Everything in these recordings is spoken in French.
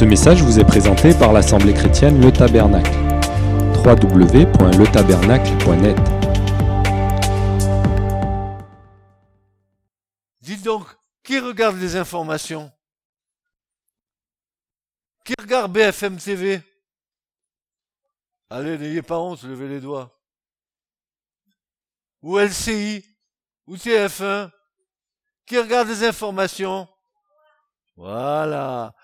Ce message vous est présenté par l'Assemblée chrétienne Le Tabernacle. www.letabernacle.net Dites donc, qui regarde les informations? Qui regarde BFM TV Allez, n'ayez pas honte, levez les doigts. Ou LCI Ou TF1 Qui regarde les informations? Voilà.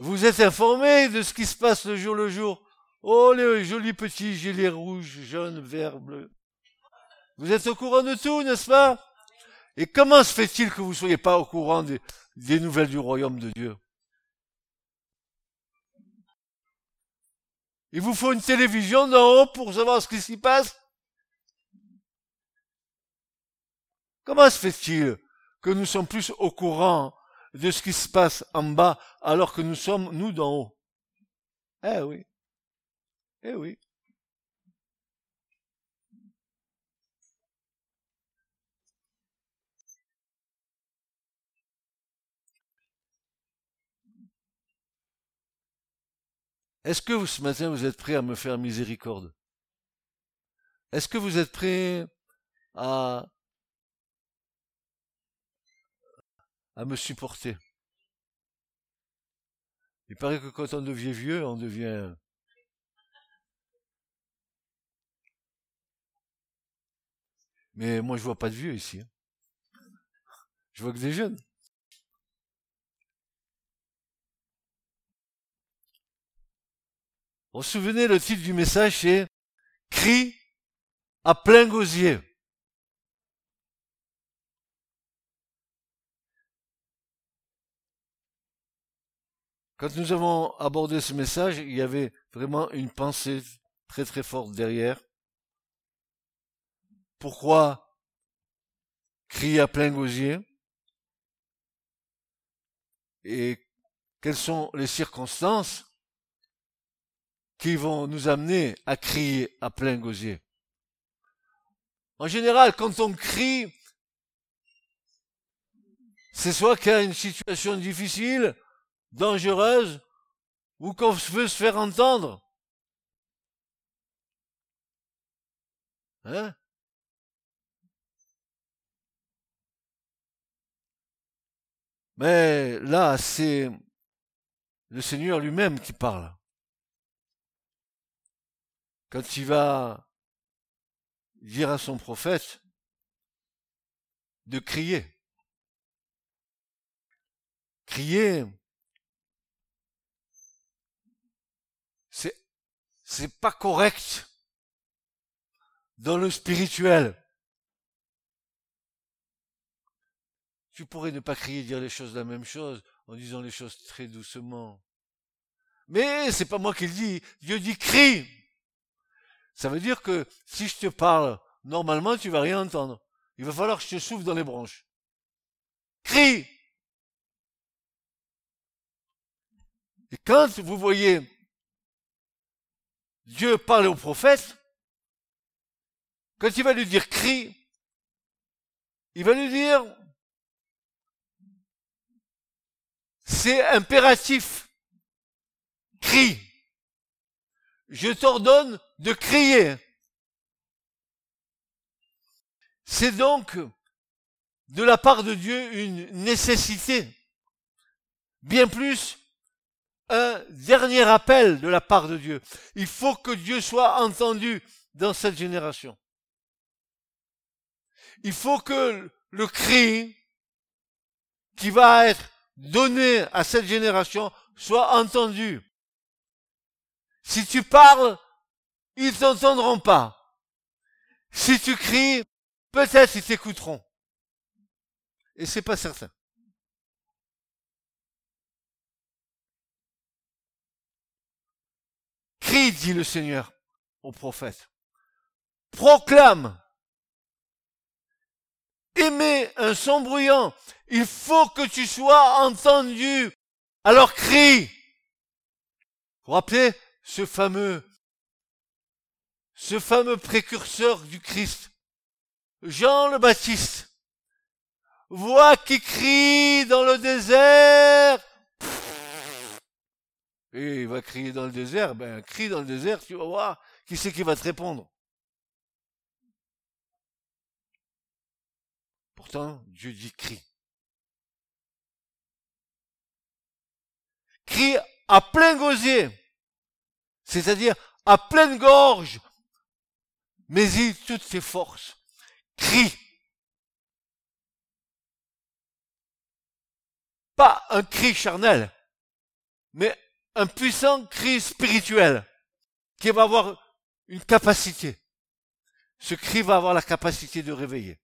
Vous êtes informés de ce qui se passe le jour le jour. Oh, les jolis petits gilets rouges, jaunes, verts, bleus. Vous êtes au courant de tout, n'est-ce pas? Et comment se fait-il que vous ne soyez pas au courant des, des nouvelles du royaume de Dieu? Il vous faut une télévision d'en haut pour savoir ce qui s'y passe? Comment se fait-il que nous sommes plus au courant de ce qui se passe en bas alors que nous sommes, nous, d'en haut. Eh oui. Eh oui. Est-ce que vous, ce matin, vous êtes prêt à me faire miséricorde? Est-ce que vous êtes prêt à à me supporter. Il paraît que quand on devient vieux, on devient... Mais moi, je vois pas de vieux ici. Hein. Je vois que des jeunes. Vous vous souvenez, le titre du message, c'est Cri à plein gosier. Quand nous avons abordé ce message, il y avait vraiment une pensée très très forte derrière. Pourquoi crier à plein gosier? Et quelles sont les circonstances qui vont nous amener à crier à plein gosier? En général, quand on crie, c'est soit qu'il y a une situation difficile, dangereuse ou qu'on veut se faire entendre. Hein? Mais là, c'est le Seigneur lui-même qui parle. Quand il va dire à son prophète de crier. Crier, c'est pas correct dans le spirituel. Tu pourrais ne pas crier dire les choses la même chose en disant les choses très doucement. Mais c'est pas moi qui le dis. Dieu dit crie. Ça veut dire que si je te parle, normalement tu vas rien entendre. Il va falloir que je te souffle dans les branches. Crie. Et quand vous voyez Dieu parle au prophète, quand il va lui dire crie, il va lui dire c'est impératif. Crie. Je t'ordonne de crier. C'est donc de la part de Dieu une nécessité, bien plus un dernier appel de la part de Dieu. Il faut que Dieu soit entendu dans cette génération. Il faut que le cri qui va être donné à cette génération soit entendu. Si tu parles, ils t'entendront pas. Si tu cries, peut-être ils t'écouteront. Et c'est pas certain. Crie, dit le Seigneur au prophète. Proclame. Aimez un son bruyant. Il faut que tu sois entendu. Alors crie. Vous, vous rappelez ce fameux, ce fameux précurseur du Christ, Jean le Baptiste. Voix qui crie dans le désert. Et il va crier dans le désert, ben, crie dans le désert, tu vas voir, qui c'est qui va te répondre? Pourtant, Dieu dit crie. Crie à plein gosier. C'est-à-dire à pleine gorge. Mais il toutes tes forces. Crie. Pas un cri charnel, mais un puissant cri spirituel qui va avoir une capacité. Ce cri va avoir la capacité de réveiller.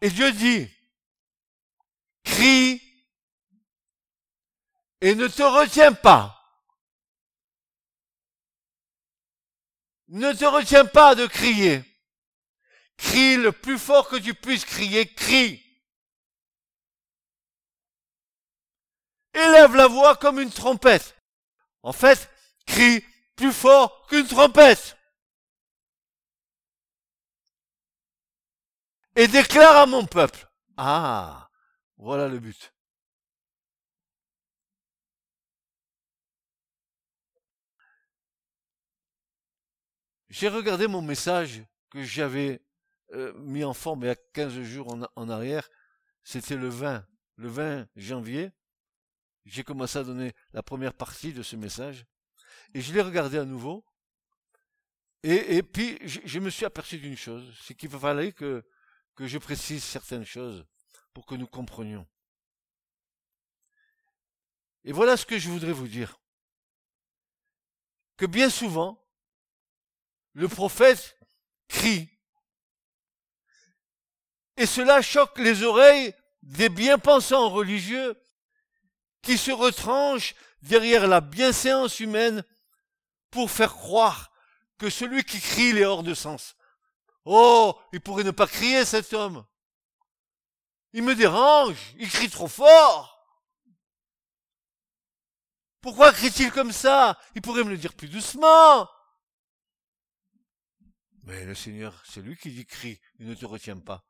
Et Dieu dit, crie et ne te retiens pas. Ne te retiens pas de crier. Crie le plus fort que tu puisses crier, crie. Élève la voix comme une trompette. En fait, crie plus fort qu'une trompette. Et déclare à mon peuple. Ah, voilà le but. J'ai regardé mon message que j'avais euh, mis en forme il y a 15 jours en, en arrière. C'était le 20, le 20 janvier. J'ai commencé à donner la première partie de ce message. Et je l'ai regardé à nouveau. Et, puis, je, je, me suis aperçu d'une chose. C'est qu'il fallait que, que je précise certaines choses pour que nous comprenions. Et voilà ce que je voudrais vous dire. Que bien souvent, le prophète crie. Et cela choque les oreilles des bien-pensants religieux qui se retranchent derrière la bienséance humaine pour faire croire que celui qui crie est hors de sens. Oh, il pourrait ne pas crier cet homme. Il me dérange, il crie trop fort. Pourquoi crie-t-il comme ça? Il pourrait me le dire plus doucement. Mais le Seigneur, c'est lui qui dit crie, il ne te retient pas.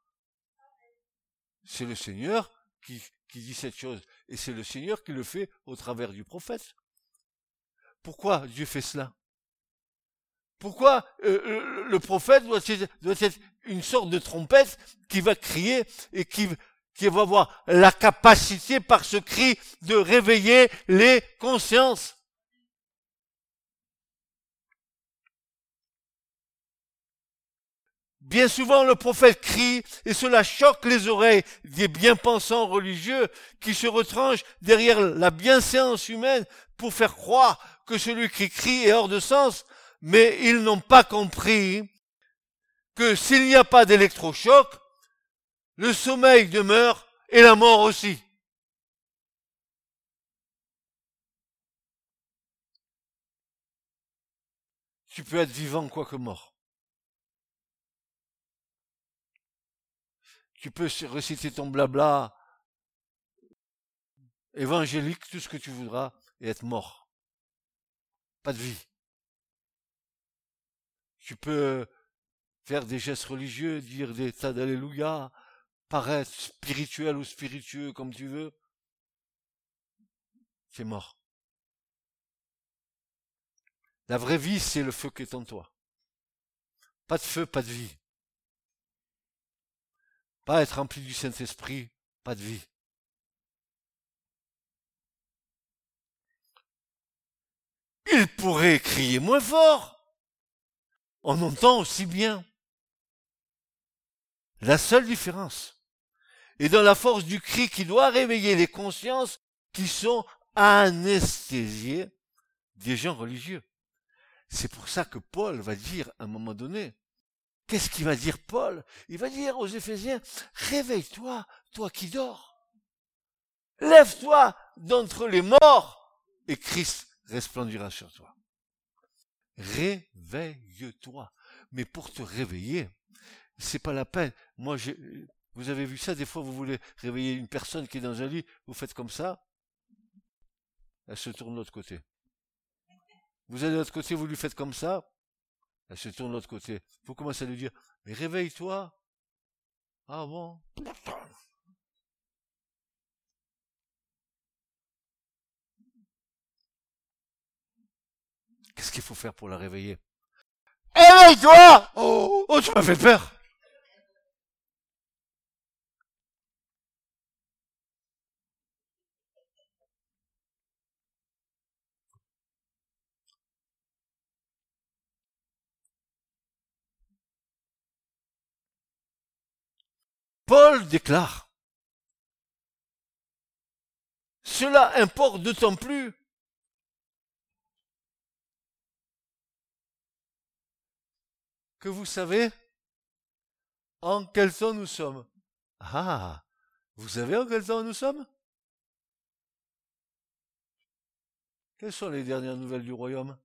C'est le Seigneur qui, qui dit cette chose. Et c'est le Seigneur qui le fait au travers du prophète. Pourquoi Dieu fait cela? Pourquoi euh, euh, le prophète doit être, une sorte de trompette qui va crier et qui va avoir la capacité par ce cri de réveiller les consciences? Bien souvent, le prophète crie et cela choque les oreilles des bien-pensants religieux qui se retranchent derrière la bienséance humaine pour faire croire que celui qui crie est hors de sens, mais ils n'ont pas compris que s'il n'y a pas d'électrochoc, le sommeil demeure et la mort aussi. Tu peux être vivant quoique mort. Tu peux réciter ton blabla évangélique, tout ce que tu voudras, et être mort. Pas de vie. Tu peux faire des gestes religieux, dire des tas d'alléluia, paraître spirituel ou spiritueux comme tu veux. C'est mort. La vraie vie, c'est le feu qui est en toi. Pas de feu, pas de vie. Pas être rempli du Saint-Esprit, pas de vie. Il pourrait crier moins fort. On entend aussi bien. La seule différence est dans la force du cri qui doit réveiller les consciences qui sont anesthésiées des gens religieux. C'est pour ça que Paul va dire à un moment donné, Qu'est-ce qu'il va dire Paul? Il va dire aux Éphésiens, réveille-toi, toi qui dors. Lève-toi d'entre les morts et Christ resplendira sur toi. Réveille-toi. Mais pour te réveiller, c'est pas la peine. Moi, vous avez vu ça, des fois, vous voulez réveiller une personne qui est dans un lit, vous faites comme ça, elle se tourne de l'autre côté. Vous allez de l'autre côté, vous lui faites comme ça, elle se tourne de l'autre côté. Il faut commencer à lui dire, mais réveille-toi. Ah bon? Qu'est-ce qu'il faut faire pour la réveiller? Réveille-toi oh, oh, tu m'as fait peur Paul déclare, cela importe d'autant plus que vous savez en quel temps nous sommes. Ah, vous savez en quel temps nous sommes? Quelles sont les dernières nouvelles du royaume?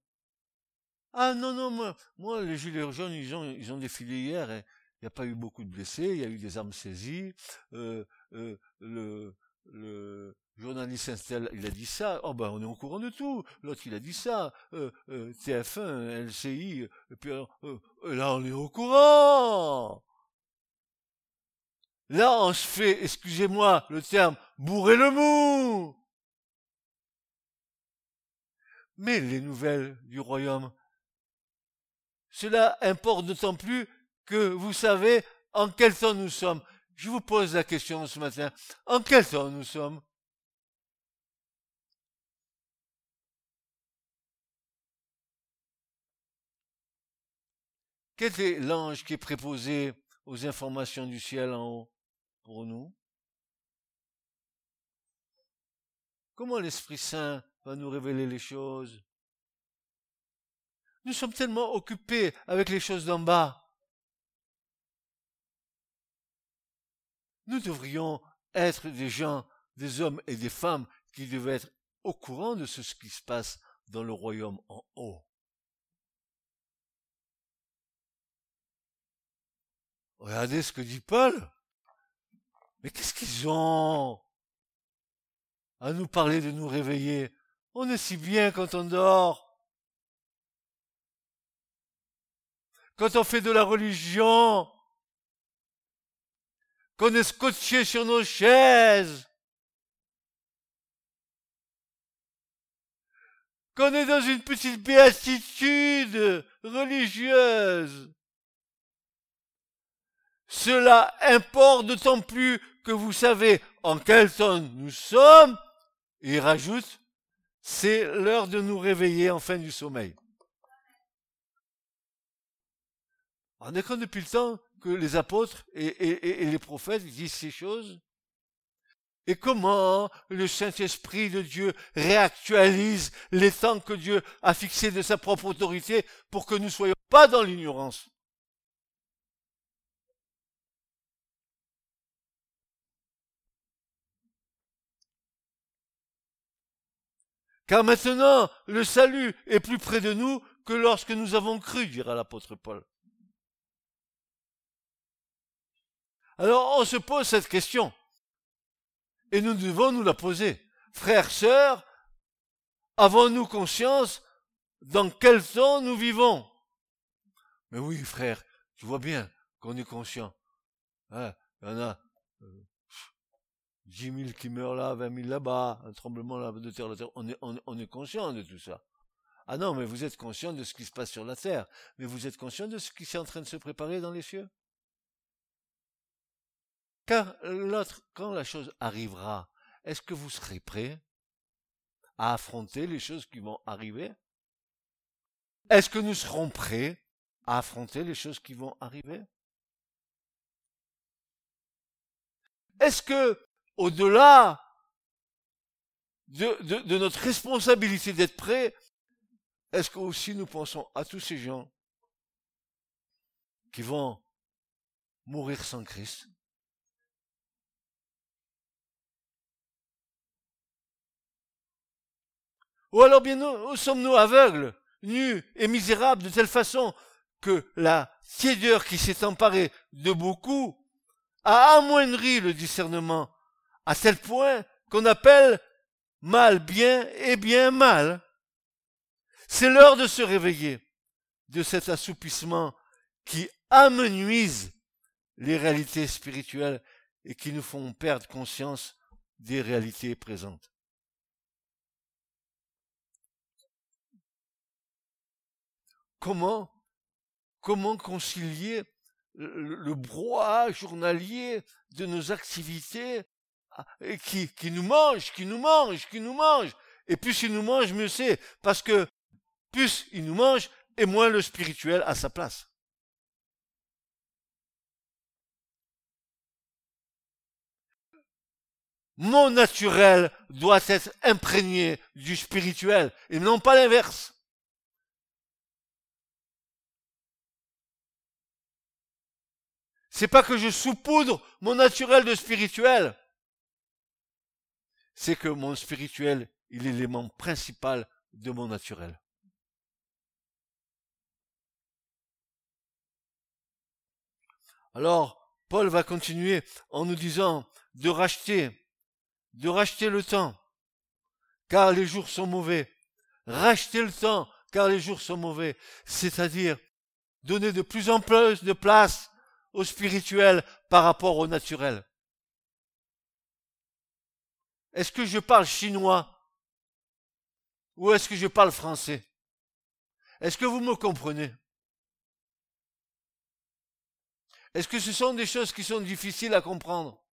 Ah non, non, moi, moi les gilets jaunes, ils ont, ils ont défilé hier et n'y a pas eu beaucoup de blessés, il y a eu des armes saisies. Euh, euh, le, le journaliste Instel, il a dit ça. Oh ben on est au courant de tout. L'autre il a dit ça. Euh, euh TF1, LCI, et puis euh, là on est au courant. Là on se fait, excusez-moi le terme, bourrer le mou. Mais les nouvelles du royaume, cela importe d'autant plus que vous savez en quel temps nous sommes. Je vous pose la question ce matin. En quel temps nous sommes? Quel est l'ange qui est préposé aux informations du ciel en haut pour nous? Comment l'Esprit Saint va nous révéler les choses? Nous sommes tellement occupés avec les choses d'en bas Nous devrions être des gens, des hommes et des femmes qui devaient être au courant de ce qui se passe dans le royaume en haut. Regardez ce que dit Paul. Mais qu'est-ce qu'ils ont à nous parler de nous réveiller? On est si bien quand on dort. Quand on fait de la religion, qu'on est scotché sur nos chaises, qu'on est dans une petite béatitude religieuse. Cela importe d'autant plus que vous savez en quel temps nous sommes. Il rajoute, c'est l'heure de nous réveiller en fin du sommeil. On est comme depuis le temps que les apôtres et, les prophètes disent ces choses Et comment le Saint-Esprit de Dieu réactualise les temps que Dieu a fixés de sa propre autorité pour que nous ne soyons pas dans l'ignorance? Car maintenant, le salut est plus près de nous que lorsque nous avons cru, dira l'apôtre Paul. Alors on se pose cette question. Et nous devons nous la poser. Frères, sœurs, avons-nous conscience dans quel temps nous vivons? Mais oui, frère, tu vois bien qu'on est conscient. Hein, il y en a euh, dix mille qui meurent là, vingt mille là-bas, un tremblement là de terre, terre. On, est, on est conscient de tout ça. Ah non, mais vous êtes conscient de ce qui se passe sur la terre, mais vous êtes conscient de ce qui est en train de se préparer dans les cieux? Car l'autre, quand la chose arrivera, est-ce que vous serez prêt à affronter les choses qui vont arriver? Est-ce que nous serons prêts à affronter les choses qui vont arriver? Est-ce que, au-delà de, de, notre responsabilité d'être prêts, est-ce que aussi nous pensons à tous ces gens qui vont mourir sans Christ? Ou alors bien nous, sommes-nous aveugles, nus et misérables de telle façon que la tiédeur qui s'est emparée de beaucoup a amoindri le discernement à tel point qu'on appelle mal bien et bien mal. C'est l'heure de se réveiller de cet assoupissement qui amenuise les réalités spirituelles et qui nous font perdre conscience des réalités présentes. Comment, comment concilier le, le journalier de nos activités ah, qui, qui nous mange, qui nous mange, qui nous mange. Et plus il nous mange, mieux c'est. Parce que plus il nous mange, et moins le spirituel a sa place. Mon naturel doit être imprégné du spirituel et non pas l'inverse. C'est pas que je saupoudre mon naturel de spirituel. C'est que mon spirituel, est l'élément principal de mon naturel. Alors, Paul va continuer en nous disant de racheter, de racheter le temps, car les jours sont mauvais. Racheter le temps, car les jours sont mauvais. C'est-à-dire donner de plus en plus de place au spirituel par rapport au naturel. Est-ce que je parle chinois ou est-ce que je parle français? Est-ce que vous me comprenez? Est-ce que ce sont des choses qui sont difficiles à comprendre?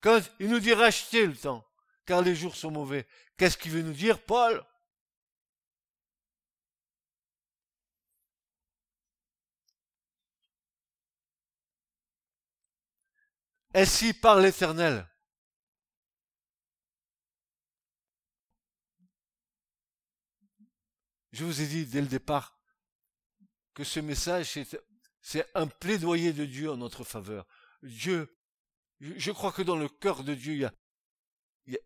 Quand il nous dit racheter le temps, car les jours sont mauvais, qu'est-ce qu'il veut nous dire, Paul? Ainsi par l'Éternel. Je vous ai dit dès le départ que ce message, c'est un plaidoyer de Dieu en notre faveur. Dieu, je crois que dans le cœur de Dieu, il y a,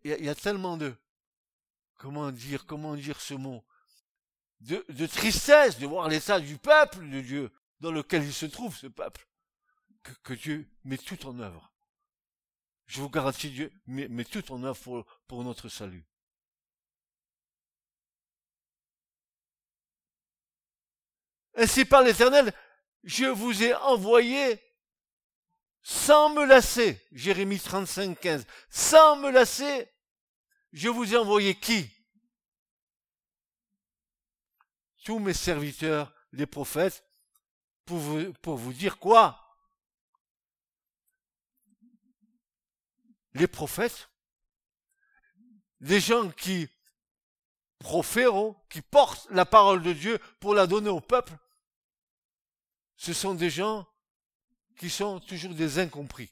il y a, tellement de, comment dire, comment dire ce mot, de, tristesse de voir l'état du peuple de Dieu dans lequel il se trouve, ce peuple, que Dieu met tout en œuvre je vous garantis, Dieu met, tout en œuvre pour, notre salut. Ainsi par l'Éternel, je vous ai envoyé sans me lasser. Jérémie 35, 15. Sans me lasser, je vous ai envoyé qui? Tous mes serviteurs, les prophètes, pour vous dire quoi? Les prophètes, les gens qui profèrent, qui portent la parole de Dieu pour la donner au peuple, ce sont des gens qui sont toujours des incompris.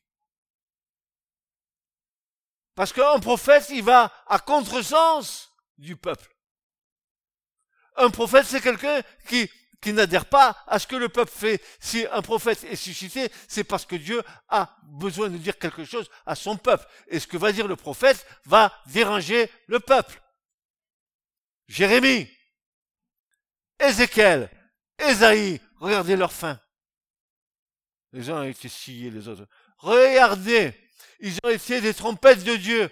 Parce qu'un prophète, il va à contresens du peuple. Un prophète, c'est quelqu'un qui qui n'adhère pas à ce que le peuple fait. Si un prophète est suscité, c'est parce que Dieu a besoin de dire quelque chose à son peuple. Et ce que va dire le prophète va déranger le peuple. Jérémie, Ézéchiel, Ésaïe, regardez leur fin. Les uns ont été sciés, les autres. Regardez, ils ont été des trompettes de Dieu.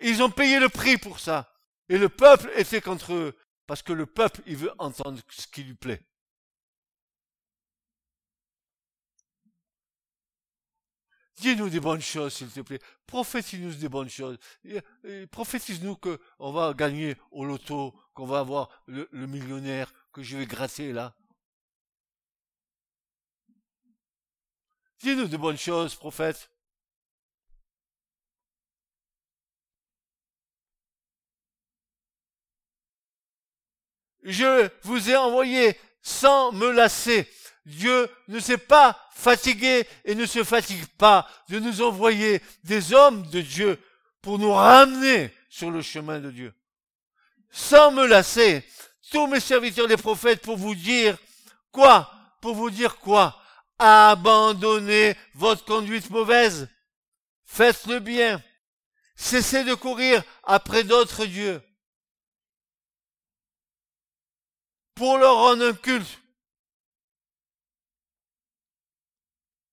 Ils ont payé le prix pour ça. Et le peuple était contre eux. Parce que le peuple, il veut entendre ce qui lui plaît. Dis-nous des bonnes choses, s'il te plaît. Prophétise-nous des bonnes choses. Prophétise-nous qu'on va gagner au loto, qu'on va avoir le, millionnaire, que je vais gratter là. Dis-nous de bonnes choses, prophète. Je vous ai envoyé sans me lasser. Dieu ne s'est pas fatigué et ne se fatigue pas de nous envoyer des hommes de Dieu pour nous ramener sur le chemin de Dieu. Sans me lasser, tous mes serviteurs les prophètes pour vous dire quoi? Pour vous dire quoi? Abandonnez votre conduite mauvaise. Faites le bien. Cessez de courir après d'autres dieux. Pour leur rendre un culte.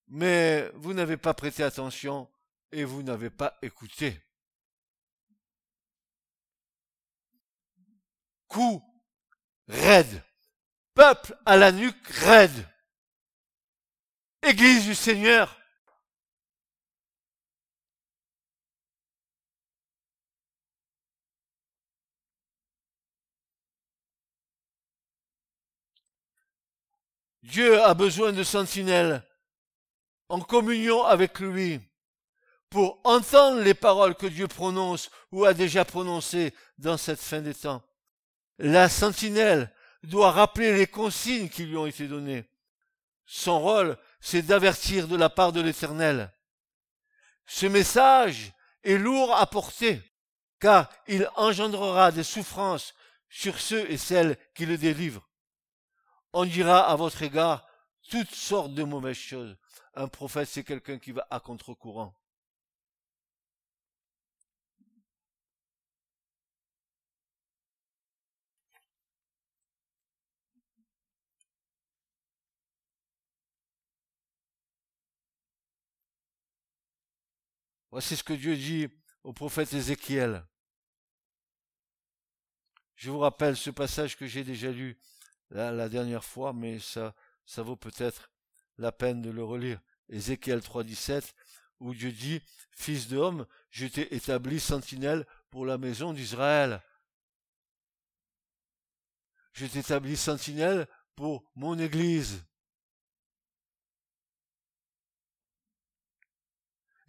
Mais vous n'avez pas prêté attention et vous n'avez pas écouté. Coup raide. Peuple à la nuque raide. Église du Seigneur. Dieu a besoin de sentinelles en communion avec lui pour entendre les paroles que Dieu prononce ou a déjà prononcées dans cette fin des temps. La sentinelle doit rappeler les consignes qui lui ont été données. Son rôle, c'est d'avertir de la part de l'Éternel. Ce message est lourd à porter, car il engendrera des souffrances sur ceux et celles qui le délivrent. On dira à votre égard toutes sortes de mauvaises choses. Un prophète, c'est quelqu'un qui va à contre-courant. Voici ce que Dieu dit au prophète Ézéchiel. Je vous rappelle ce passage que j'ai déjà lu la, dernière fois, mais ça, ça vaut peut-être la peine de le relire. Ézéchiel 3.17, où Dieu dit, Fils d'homme, je t'ai établi sentinelle pour la maison d'Israël. Je t'ai établi sentinelle pour mon Église.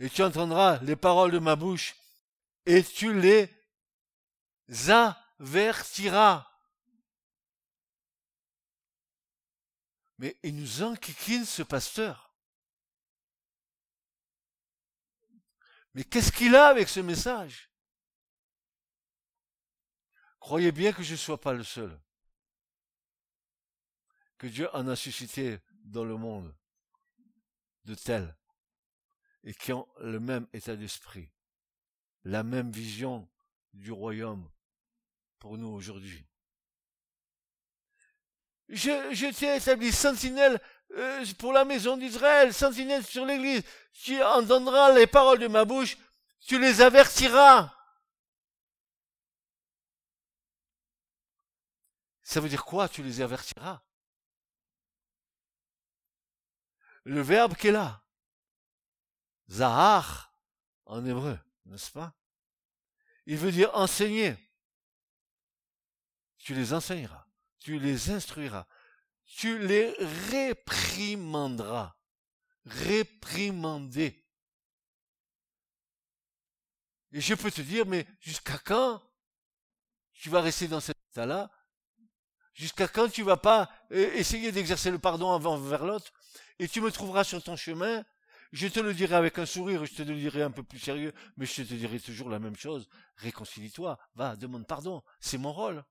et tu entendras les paroles de ma bouche, et tu les avertiras. Mais il nous enquiquine ce pasteur. Mais qu'est-ce qu'il a avec ce message? Croyez bien que je ne sois pas le seul. Que Dieu en a suscité dans le monde de tels et qui ont le même état d'esprit, la même vision du royaume pour nous aujourd'hui. Je, t'ai établi sentinelle euh, pour la maison d'Israël, sentinelle sur l'église. Tu entendras les paroles de ma bouche, tu les avertiras. Ça veut dire quoi Tu les avertiras? Le verbe qui est là, Zahar en hébreu, n'est-ce pas? Il veut dire enseigner. Tu les enseigneras, tu les instruiras, tu les réprimanderas. Réprimander. Et je peux te dire, mais jusqu'à quand tu vas rester dans cet état-là? Jusqu'à quand tu vas pas euh, essayer d'exercer le pardon envers l'autre? Et tu me trouveras sur ton chemin? Je te le dirai avec un sourire, je te le dirai un peu plus sérieux, mais je te dirai toujours la même chose. Réconcilie-toi, va, demande pardon, c'est mon rôle.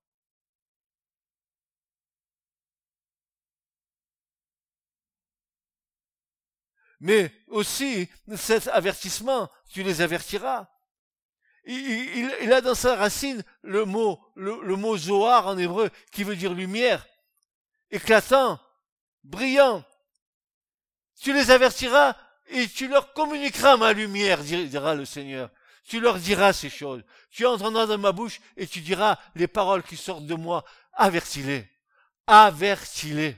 Mais aussi, cet avertissement, tu les avertiras. Il, a dans sa racine le mot, le, mot en hébreu, qui veut dire lumière, éclatant, brillant. Tu les avertiras et tu leur communiqueras ma lumière, dira le Seigneur. Tu leur diras ces choses. Tu entendras dans ma bouche et tu diras les paroles qui sortent de moi. Avertis-les. Avertis-les.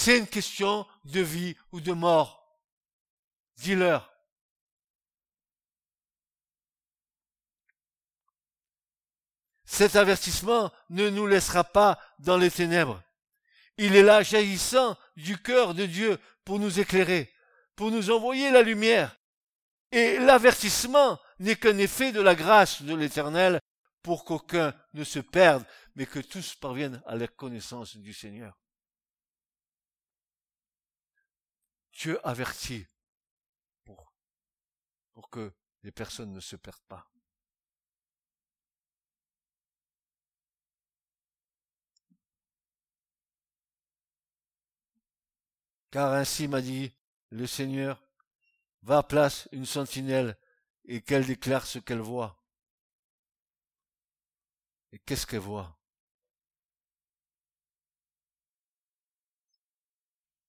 C'est une question de vie ou de mort. Dis-leur. Cet avertissement ne nous laissera pas dans les ténèbres. Il est là jaillissant du cœur de Dieu pour nous éclairer pour nous envoyer la lumière. Et l'avertissement n'est qu'un effet de la grâce de l'Éternel pour qu'aucun ne se perde, mais que tous parviennent à la connaissance du Seigneur. Dieu avertit pour, que les personnes ne se perdent pas. Car ainsi m'a dit le Seigneur va place une sentinelle et qu'elle déclare ce qu'elle voit. Et qu'est-ce qu'elle voit?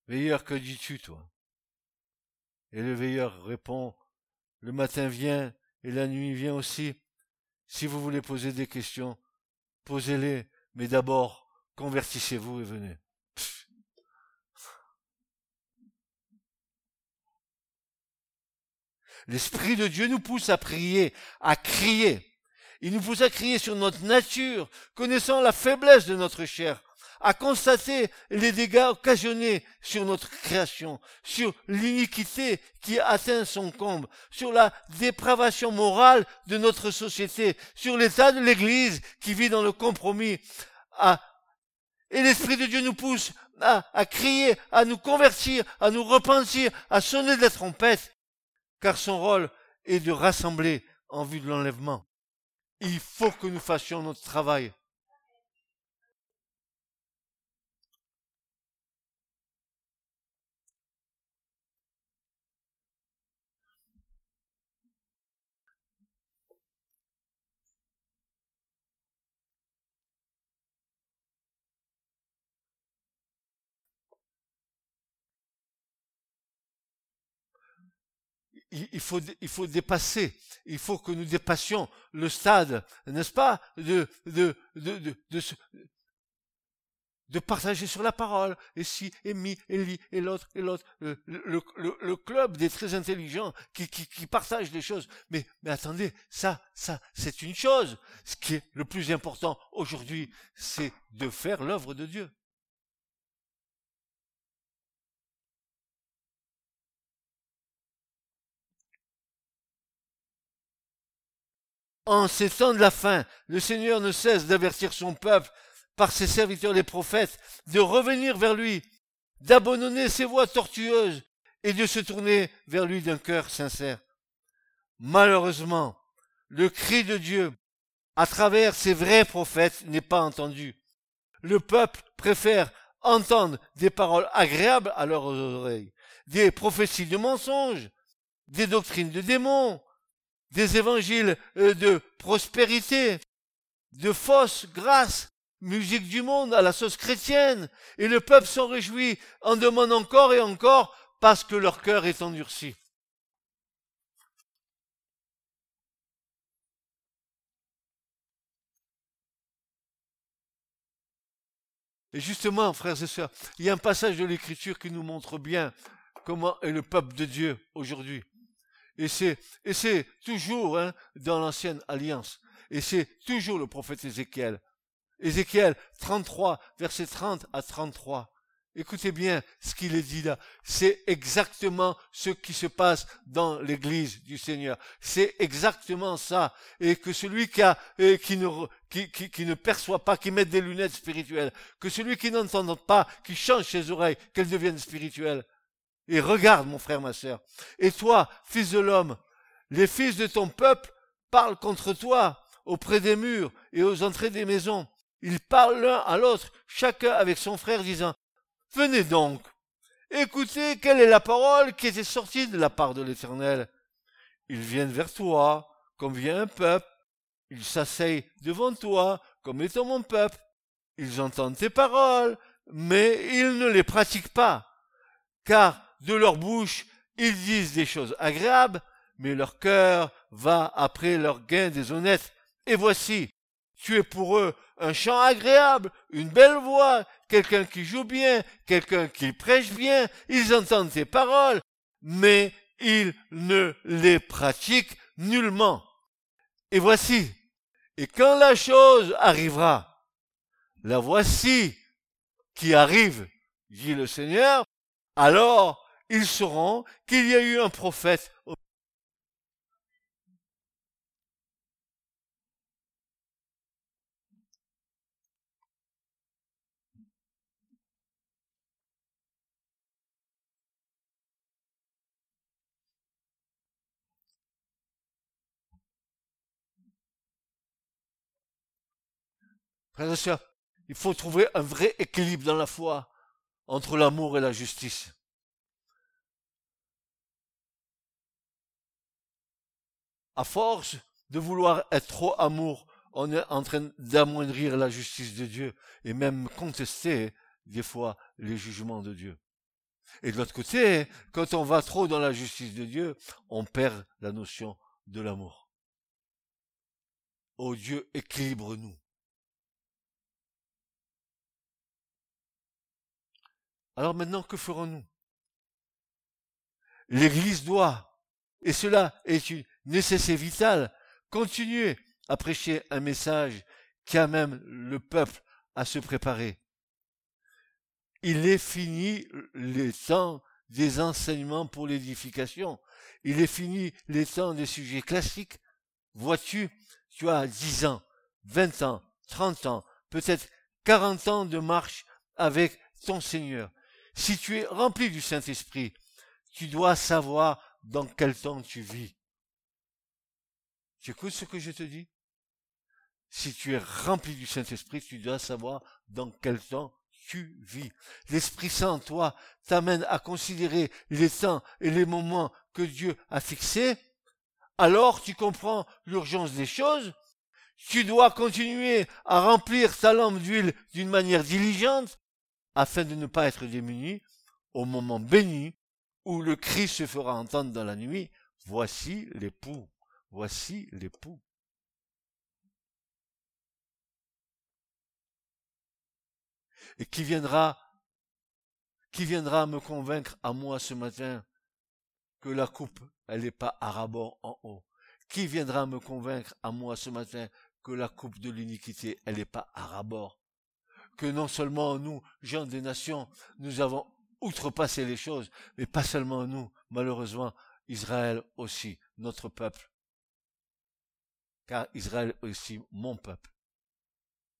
Veilleur, que dis-tu, toi? Et le veilleur répond, le matin vient et la nuit vient aussi. Si vous voulez poser des questions, posez-les, mais d'abord, convertissez-vous et venez. L'Esprit de Dieu nous pousse à prier, à crier. Il nous pousse à crier sur notre nature, connaissant la faiblesse de notre chair, à constater les dégâts occasionnés sur notre création, sur l'iniquité qui atteint son comble, sur la dépravation morale de notre société, sur l'état de l'Église qui vit dans le compromis. et l'Esprit de Dieu nous pousse à, à crier, à nous convertir, à nous repentir, à sonner des trompettes, car son rôle est de rassembler en vue de l'enlèvement. Il faut que nous fassions notre travail. Il faut, il faut dépasser, il faut que nous dépassions le stade, n'est-ce pas, de, de, de, de, de, partager sur la parole, et si, et mi, et li, et l'autre, et l'autre, le, le, le, club des très intelligents qui, qui, partagent des choses. Mais, mais attendez, ça, ça, c'est une chose. Ce qui est le plus important aujourd'hui, c'est de faire l'œuvre de Dieu. En ces temps de la fin, le Seigneur ne cesse d'avertir son peuple par ses serviteurs les prophètes de revenir vers lui, d'abandonner ses voies tortueuses et de se tourner vers lui d'un cœur sincère. Malheureusement, le cri de Dieu à travers ces vrais prophètes n'est pas entendu. Le peuple préfère entendre des paroles agréables à leurs oreilles, des prophéties de mensonges, des doctrines de démons, des évangiles euh, de prospérité, de fausse grâce, musique du monde à la sauce chrétienne, et le peuple s'en réjouit, en demande encore et encore, parce que leur cœur est endurci. Et justement, frères et sœurs, il y a un passage de l'Écriture qui nous montre bien comment est le peuple de Dieu aujourd'hui. Et c'est, et c'est toujours hein, dans l'ancienne alliance. Et c'est toujours le prophète Ézéchiel. Ézéchiel 33, verset 30 à 33. Écoutez bien ce qu'il est dit là. C'est exactement ce qui se passe dans l'église du Seigneur. C'est exactement ça. Et que celui qui, a, qui, ne, qui, qui, ne perçoit pas, qui met des lunettes spirituelles, que celui qui n'entend pas, qui change ses oreilles, qu'elles deviennent spirituelles. Et regarde, mon frère, ma sœur. Et toi, fils de l'homme, les fils de ton peuple parlent contre toi auprès des murs et aux entrées des maisons. Ils parlent l'un à l'autre, chacun avec son frère, disant, Venez donc, écoutez quelle est la parole qui était sortie de la part de l'Éternel. Ils viennent vers toi, comme vient un peuple. Ils s'asseyent devant toi, comme étant mon peuple. Ils entendent tes paroles, mais ils ne les pratiquent pas. Car de leur bouche, ils disent des choses agréables, mais leur cœur va après leur gain déshonnête. Et voici, tu es pour eux un chant agréable, une belle voix, quelqu'un qui joue bien, quelqu'un qui prêche bien, ils entendent tes paroles, mais ils ne les pratiquent nullement. Et voici, et quand la chose arrivera, la voici qui arrive, dit le Seigneur, alors ils sauront qu'il y a eu un prophète. Frères et sœurs, il faut trouver un vrai équilibre dans la foi entre l'amour et la justice. À force de vouloir être trop amour, on est en train d'amoindrir la justice de Dieu et même contester des fois les jugements de Dieu. Et de l'autre côté, quand on va trop dans la justice de Dieu, on perd la notion de l'amour. Oh Dieu, équilibre-nous. Alors maintenant, que ferons-nous? L'Église doit, et cela est une nécessaire vital, continuer à prêcher un message qui amène le peuple à se préparer. Il est fini les temps des enseignements pour l'édification. Il est fini les temps des sujets classiques. Vois-tu, tu as 10 ans, 20 ans, 30 ans, peut-être 40 ans de marche avec ton Seigneur. Si tu es rempli du Saint-Esprit, tu dois savoir dans quel temps tu vis. Tu écoutes ce que je te dis Si tu es rempli du Saint-Esprit, tu dois savoir dans quel temps tu vis. L'Esprit Saint, toi, t'amène à considérer les temps et les moments que Dieu a fixés. Alors tu comprends l'urgence des choses. Tu dois continuer à remplir ta lampe d'huile d'une manière diligente afin de ne pas être démuni au moment béni où le cri se fera entendre dans la nuit. Voici l'époux. Voici l'époux. Et qui viendra, qui viendra me convaincre à moi ce matin que la coupe, elle n'est pas à rabord en haut? Qui viendra me convaincre à moi ce matin que la coupe de l'iniquité, elle n'est pas à rabord? Que non seulement nous, gens des nations, nous avons outrepassé les choses, mais pas seulement nous, malheureusement, Israël aussi, notre peuple. Car Israël est aussi mon peuple,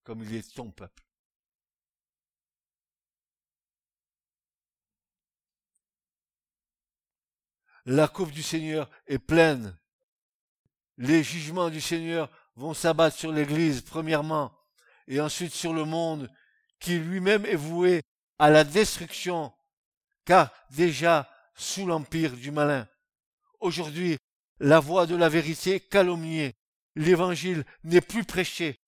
comme il est ton peuple. La coupe du Seigneur est pleine. Les jugements du Seigneur vont s'abattre sur l'Église, premièrement, et ensuite sur le monde, qui lui-même est voué à la destruction, car déjà sous l'empire du malin. Aujourd'hui, la voix de la vérité est calomniée. L'évangile n'est plus prêché.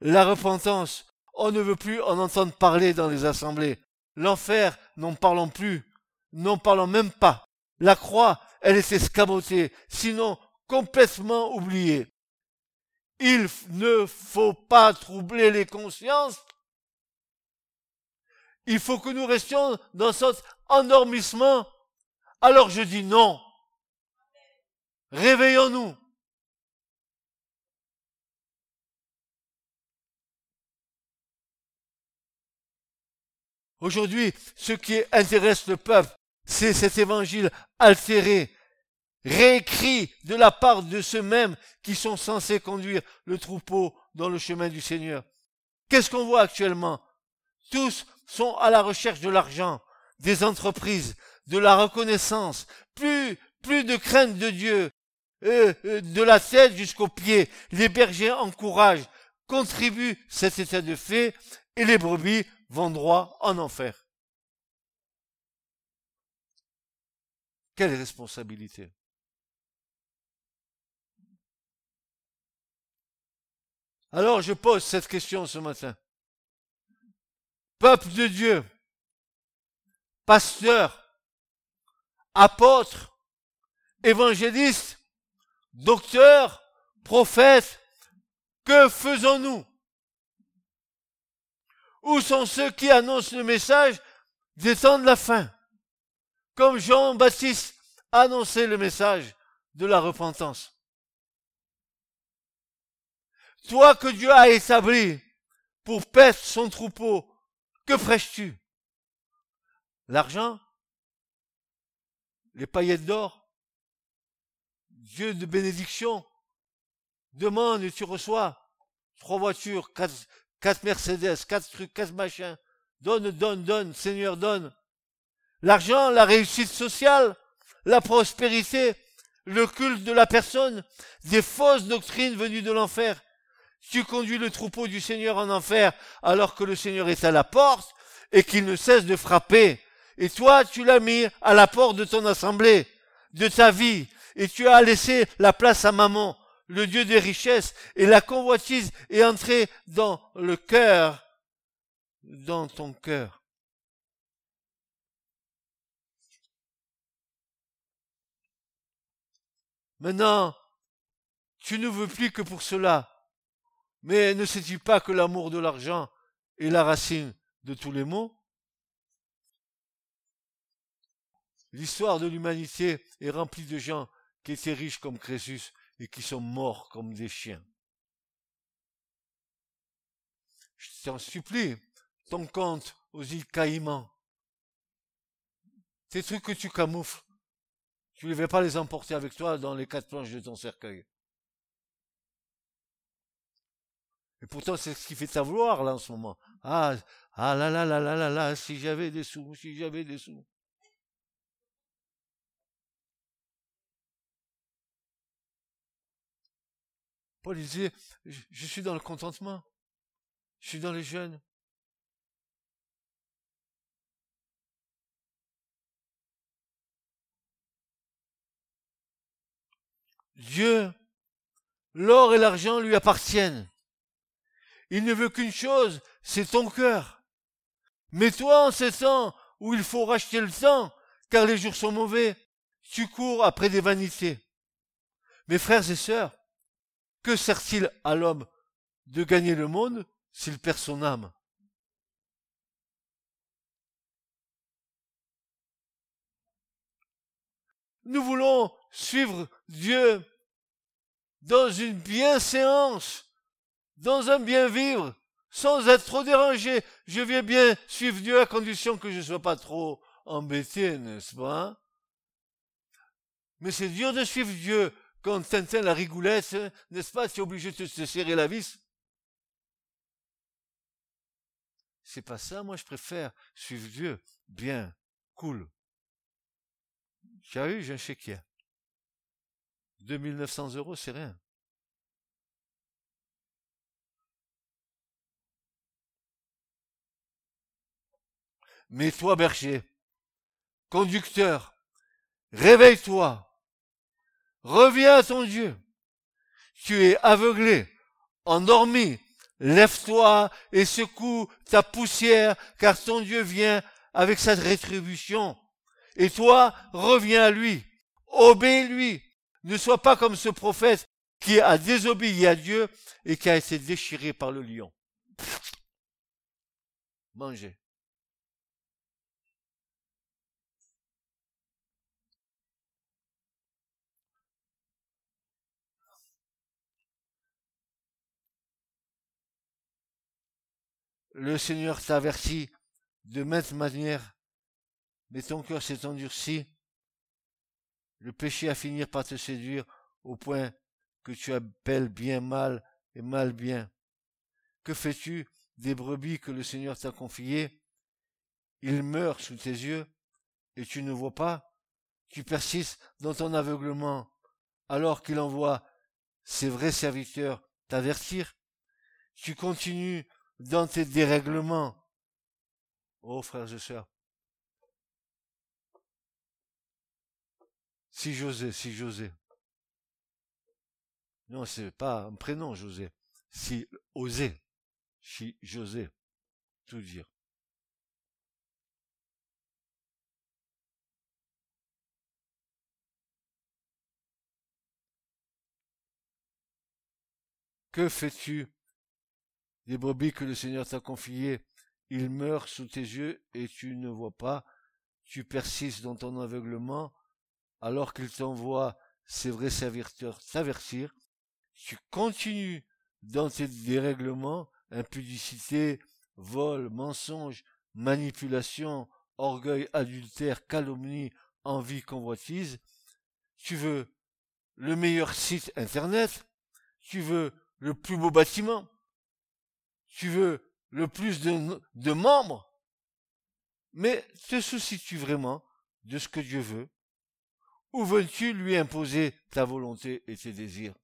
La repentance, on ne veut plus en entendre parler dans les assemblées. L'enfer, n'en parlons plus. N'en parlons même pas. La croix, elle est escamotée, sinon complètement oubliée. Il ne faut pas troubler les consciences. Il faut que nous restions dans cet endormissement. Alors je dis non. Réveillons-nous. Aujourd'hui, ce qui intéresse le peuple, c'est cet évangile altéré, réécrit de la part de ceux-mêmes qui sont censés conduire le troupeau dans le chemin du Seigneur. Qu'est-ce qu'on voit actuellement? Tous sont à la recherche de l'argent, des entreprises, de la reconnaissance, plus, plus de crainte de Dieu, euh, euh, de la tête jusqu'aux pieds. Les bergers encouragent, contribuent cet état de fait, et les brebis vont droit en enfer. Quelle responsabilité? Alors je pose cette question ce matin. Peuple de Dieu, pasteur, apôtre, évangéliste, docteur, prophète, que faisons-nous? Où sont ceux qui annoncent le message des temps de la fin? Comme Jean-Baptiste annonçait le message de la repentance. Toi que Dieu a établi pour paître son troupeau, que ferais-tu? L'argent? Les paillettes d'or? Dieu de bénédiction? Demande et tu reçois. Trois voitures, quatre, quatre Mercedes, quatre trucs, quatre machins. Donne, donne, donne, Seigneur, donne l'argent, la réussite sociale, la prospérité, le culte de la personne, des fausses doctrines venues de l'enfer. Tu conduis le troupeau du Seigneur en enfer alors que le Seigneur est à la porte et qu'il ne cesse de frapper. Et toi, tu l'as mis à la porte de ton assemblée, de ta vie, et tu as laissé la place à maman, le Dieu des richesses, et la convoitise est entrée dans le cœur, dans ton cœur. Maintenant, tu ne veux plus que pour cela. Mais ne sais-tu pas que l'amour de l'argent est la racine de tous les maux? L'histoire de l'humanité est remplie de gens qui étaient riches comme Crésus et qui sont morts comme des chiens. Je t'en supplie, ton compte aux îles Caïmans, tes trucs que tu camoufles, tu ne vas pas les emporter avec toi dans les quatre planches de ton cercueil. Et pourtant, c'est ce qui fait ta vouloir, là, en ce moment. Ah, ah là là là là là là, si j'avais des sous, si j'avais des sous. Paul disait, je suis dans le contentement. Je suis dans les jeunes. Dieu, l'or et l'argent lui appartiennent. Il ne veut qu'une chose, c'est ton cœur. Mais toi, en ces temps où il faut racheter le temps, car les jours sont mauvais, tu cours après des vanités. Mes frères et sœurs, que sert-il à l'homme de gagner le monde s'il perd son âme? Nous voulons suivre Dieu dans une bienséance, dans un bien vivre, sans être trop dérangé. Je viens bien suivre Dieu à condition que je ne sois pas trop embêté, n'est-ce pas? Mais c'est dur de suivre Dieu quand Tintin la rigoulette, n'est-ce pas es obligé de te serrer la vis? C'est pas ça, moi je préfère suivre Dieu. Bien, cool. J'ai eu, j'ai un chéquier. 2900 euros, c'est rien. Mais toi, berger, conducteur, réveille-toi. Reviens à ton Dieu. Tu es aveuglé, endormi. Lève-toi et secoue ta poussière, car ton Dieu vient avec sa rétribution. Et toi, reviens à lui. Obéis-lui. Ne sois pas comme ce prophète qui a désobéi à Dieu et qui a été déchiré par le lion. Mangez. Le Seigneur t'avertit de maintes manières, mais ton cœur s'est endurci. Le péché a fini par te séduire au point que tu appelles bien mal et mal bien. Que fais-tu des brebis que le Seigneur t'a confiées? Ils meurent sous tes yeux et tu ne vois pas? Tu persistes dans ton aveuglement alors qu'il envoie ses vrais serviteurs t'avertir? Tu continues dans tes dérèglements. Oh, frères et sœurs. Si José, si José. Non, c'est pas un prénom, José. Si osé. Si José. Tout dire. Que fais-tu des brebis que le Seigneur t'a confiées, ils meurent sous tes yeux et tu ne vois pas, tu persistes dans ton aveuglement, alors qu'il t'envoie ses vrais serviteurs t'avertir, tu continues dans tes dérèglements, impudicité, vol, mensonge, manipulation, orgueil, adultère, calomnie, envie, convoitise, tu veux le meilleur site internet, tu veux le plus beau bâtiment, tu veux le plus de, membres, mais te soucies-tu vraiment de ce que Dieu veut? Ou veux-tu lui imposer ta volonté et tes désirs?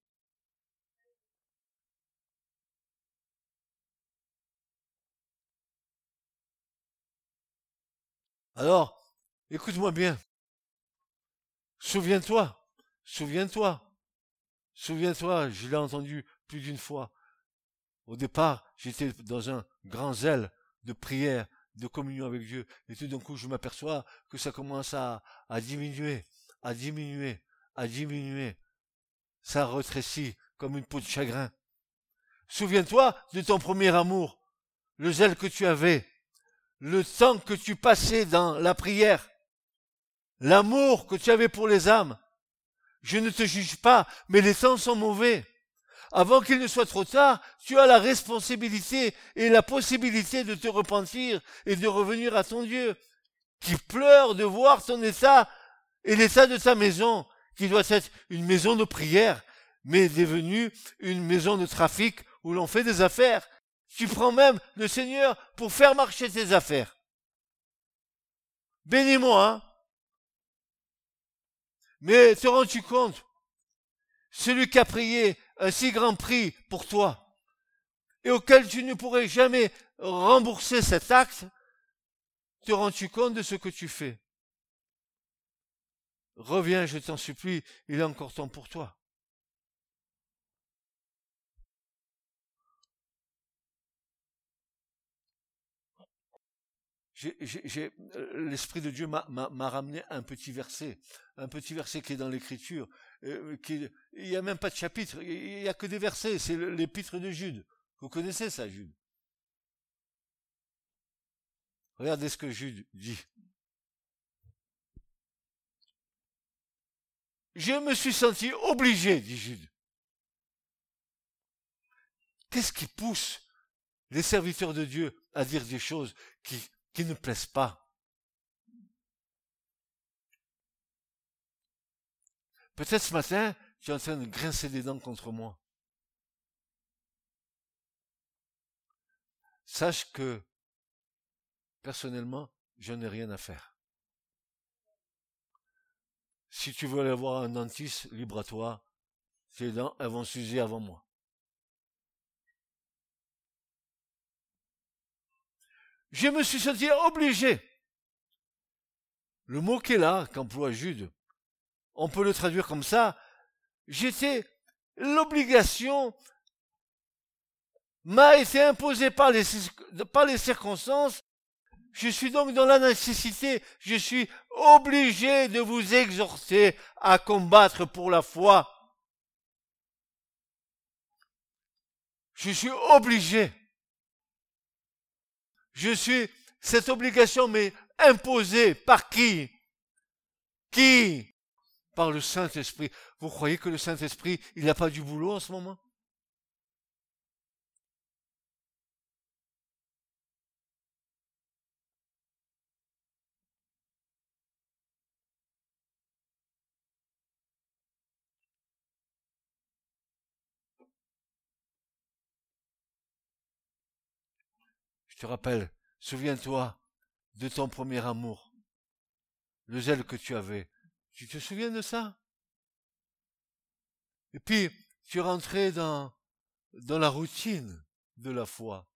Alors, écoute-moi bien. Souviens-toi, souviens-toi, souviens-toi, je l'ai entendu plus d'une fois. Au départ, j'étais dans un grand zèle de prière, de communion avec Dieu. Et tout d'un coup, je m'aperçois que ça commence à, diminuer, à diminuer, à diminuer. Ça retrécit comme une peau de chagrin. Souviens-toi de ton premier amour, le zèle que tu avais, le temps que tu passais dans la prière, l'amour que tu avais pour les âmes. Je ne te juge pas, mais les temps sont mauvais avant qu'il ne soit trop tard, tu as la responsabilité et la possibilité de te repentir et de revenir à ton Dieu. qui pleure de voir son état et l'état de sa maison, qui doit être une maison de prière, mais devenue une maison de trafic où l'on fait des affaires. Tu prends même le Seigneur pour faire marcher tes affaires. Bénis-moi, hein. Mais te rends-tu compte? Celui qui a prié un si grand prix pour toi, et auquel tu ne pourrais jamais rembourser cet acte, te rends-tu compte de ce que tu fais? Reviens, je t'en supplie, il est encore temps pour toi. l'esprit de Dieu m'a ramené un petit verset, un petit verset qui est dans l'écriture. Euh, il n'y a même pas de chapitre, il n'y a que des versets, c'est l'épître de Jude. Vous connaissez ça, Jude? Regardez ce que Jude dit. Je me suis senti obligé, dit Jude. Qu'est-ce qui pousse les serviteurs de Dieu à dire des choses qui, qui ne plaisent pas? Peut-être ce matin, tu es en train de grincer des dents contre moi. Sache que, personnellement, je n'ai rien à faire. Si tu veux aller voir un dentiste, libre à toi. Tes dents, elles vont s'user avant moi. Je me suis senti obligé. Le mot qui est là, qu'emploie Jude, on peut le traduire comme ça. J'étais l'obligation m'a été imposée par les, circonstances. Je suis donc dans la nécessité, je suis obligé de vous exhorter à combattre pour la foi. Je suis obligé. Je suis, cette obligation m'est imposée par qui? Qui? Par le Saint-Esprit. Vous croyez que le Saint-Esprit, il n'a pas du boulot en ce moment? Te rappelle, souviens-toi de ton premier amour, le zèle que tu avais. Tu te souviens de ça? Et puis, tu rentrais dans, dans la routine de la foi.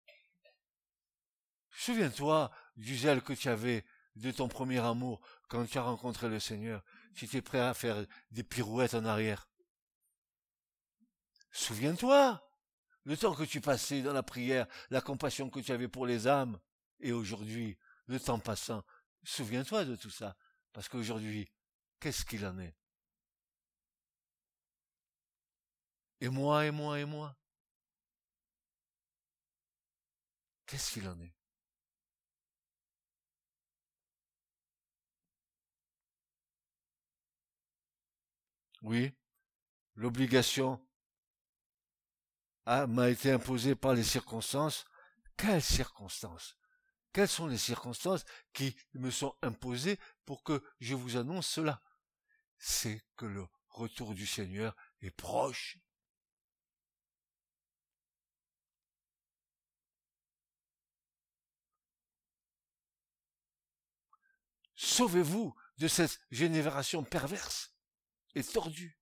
Souviens-toi du zèle que tu avais de ton premier amour quand tu as rencontré le Seigneur. Tu étais prêt à faire des pirouettes en arrière. Souviens-toi le temps que tu passais dans la prière, la compassion que tu avais pour les âmes, et aujourd'hui, le temps passant, souviens-toi de tout ça, parce qu'aujourd'hui, qu'est-ce qu'il en est? Et moi, et moi, et moi. Qu'est-ce qu'il en est? Oui, l'obligation m'a été imposé par les circonstances. Quelles circonstances? Quelles sont les circonstances qui me sont imposées pour que je vous annonce cela? C'est que le retour du Seigneur est proche. Sauvez-vous de cette génération perverse et tordue.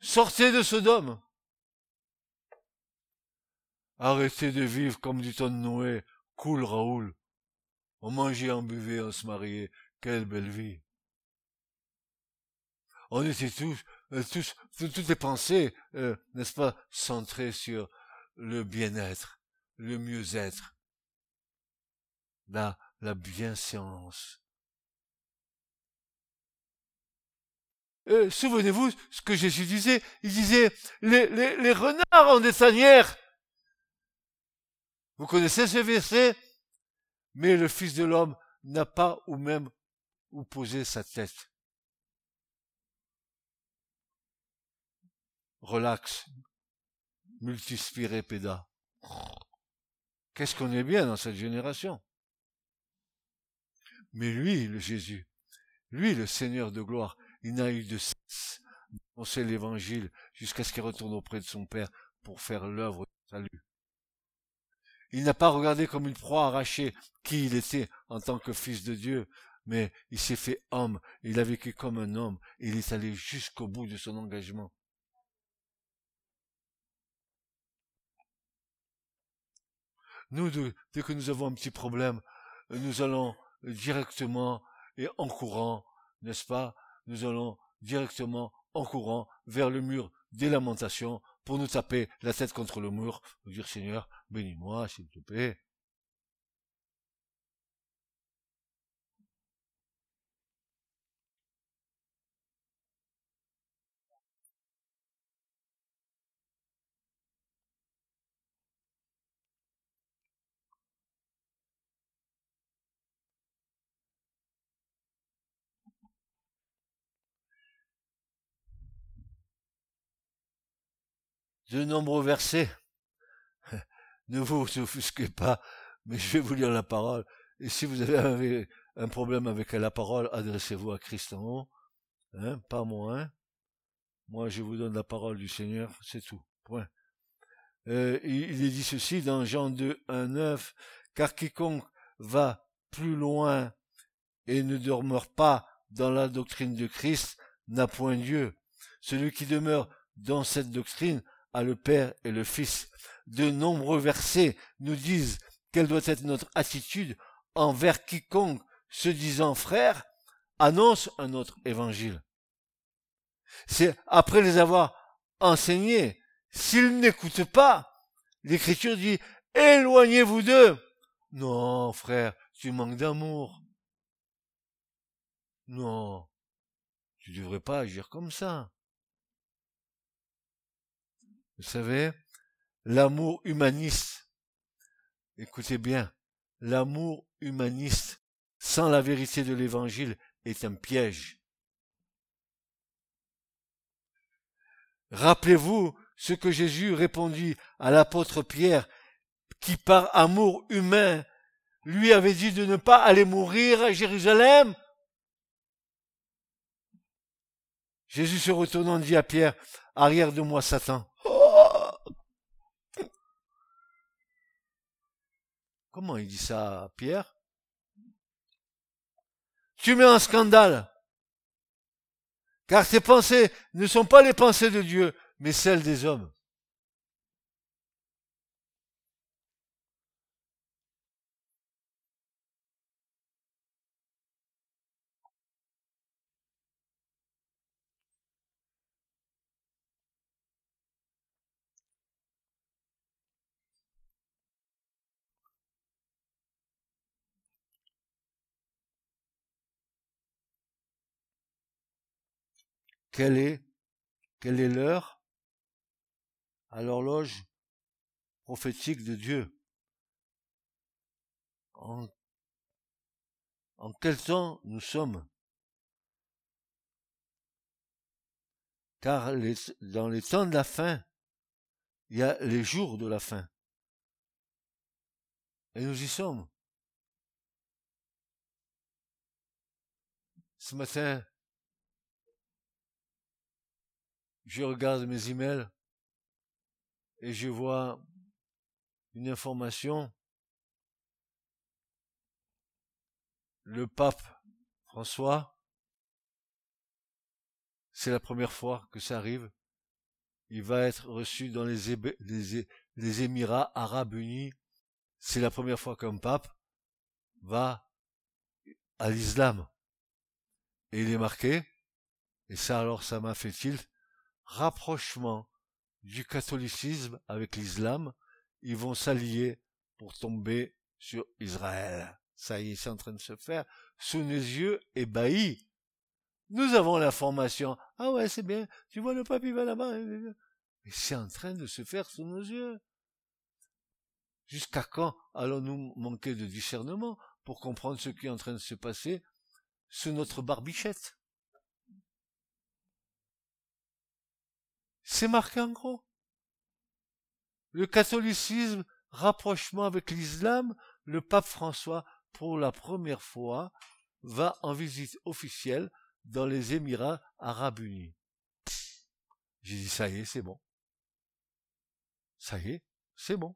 Sortez de Sodome. Arrêtez de vivre comme du temps de Noé. Cool, Raoul. On mangeait, on buvait, on se mariait. Quelle belle vie. On était tous, euh, tous, toutes les pensées, euh, n'est-ce pas, centrées sur le bien-être, le mieux-être, la, la bienséance. Euh, souvenez-vous ce que Jésus disait. Il disait, les, les, les renards ont des sanières. Vous connaissez ce verset? Mais le Fils de l'homme n'a pas ou même où poser sa tête. Relax. Multispiré péda. Qu'est-ce qu'on est bien dans cette génération? Mais lui, le Jésus, lui, le Seigneur de gloire, il n'a eu de cesse d'annoncer l'évangile jusqu'à ce qu'il retourne auprès de son Père pour faire l'œuvre de salut. Il n'a pas regardé comme une proie arrachée qui il était en tant que fils de Dieu, mais il s'est fait homme, il a vécu comme un homme, et il est allé jusqu'au bout de son engagement. Nous, dès que nous avons un petit problème, nous allons directement et en courant, n'est-ce pas? Nous allons directement en courant vers le mur des lamentations pour nous taper la tête contre le mur, pour dire Seigneur, bénis-moi, s'il te plaît. De nombreux versets. ne vous offusquez pas, mais je vais vous lire la parole. Et si vous avez un problème avec la parole, adressez-vous à Christ en haut, hein, pas moi. Hein. Moi, je vous donne la parole du Seigneur, c'est tout. Point. Euh, il est dit ceci dans Jean 2, 1, 9, car quiconque va plus loin et ne demeure pas dans la doctrine de Christ n'a point Dieu. Celui qui demeure dans cette doctrine à le Père et le Fils. De nombreux versets nous disent quelle doit être notre attitude envers quiconque, se disant frère, annonce un autre évangile. C'est après les avoir enseignés. S'ils n'écoutent pas, l'écriture dit, éloignez-vous d'eux. Non, frère, tu manques d'amour. Non, tu ne devrais pas agir comme ça. Vous savez, l'amour humaniste, écoutez bien, l'amour humaniste sans la vérité de l'évangile est un piège. Rappelez-vous ce que Jésus répondit à l'apôtre Pierre, qui par amour humain lui avait dit de ne pas aller mourir à Jérusalem. Jésus se retournant dit à Pierre, arrière de moi Satan. Comment il dit ça, Pierre? Tu mets un scandale. Car tes pensées ne sont pas les pensées de Dieu, mais celles des hommes. Quelle est, l'heure à l'horloge prophétique de Dieu? En, en quel temps nous sommes? Car dans les temps de la fin, il y a les jours de la fin. Et nous y sommes. Ce matin, je regarde mes emails et je vois une information. Le pape François, c'est la première fois que ça arrive. Il va être reçu dans les, Émirats arabes unis. C'est la première fois qu'un pape va à l'islam. Et il est marqué, et ça alors ça m'a fait tilt, rapprochement du catholicisme avec l'islam, ils vont s'allier pour tomber sur Israël. Ça y est, c'est en train de se faire sous nos yeux ébahis. Nous avons l'information. Ah ouais, c'est bien. Tu vois, le pape, va là-bas. Mais c'est en train de se faire sous nos yeux. Jusqu'à quand allons-nous manquer de discernement pour comprendre ce qui est en train de se passer sous notre barbichette? C'est marqué en gros. Le catholicisme, rapprochement avec l'islam, le pape François, pour la première fois, va en visite officielle dans les Émirats arabes unis. J'ai dit, ça y est, c'est bon. Ça y est, c'est bon.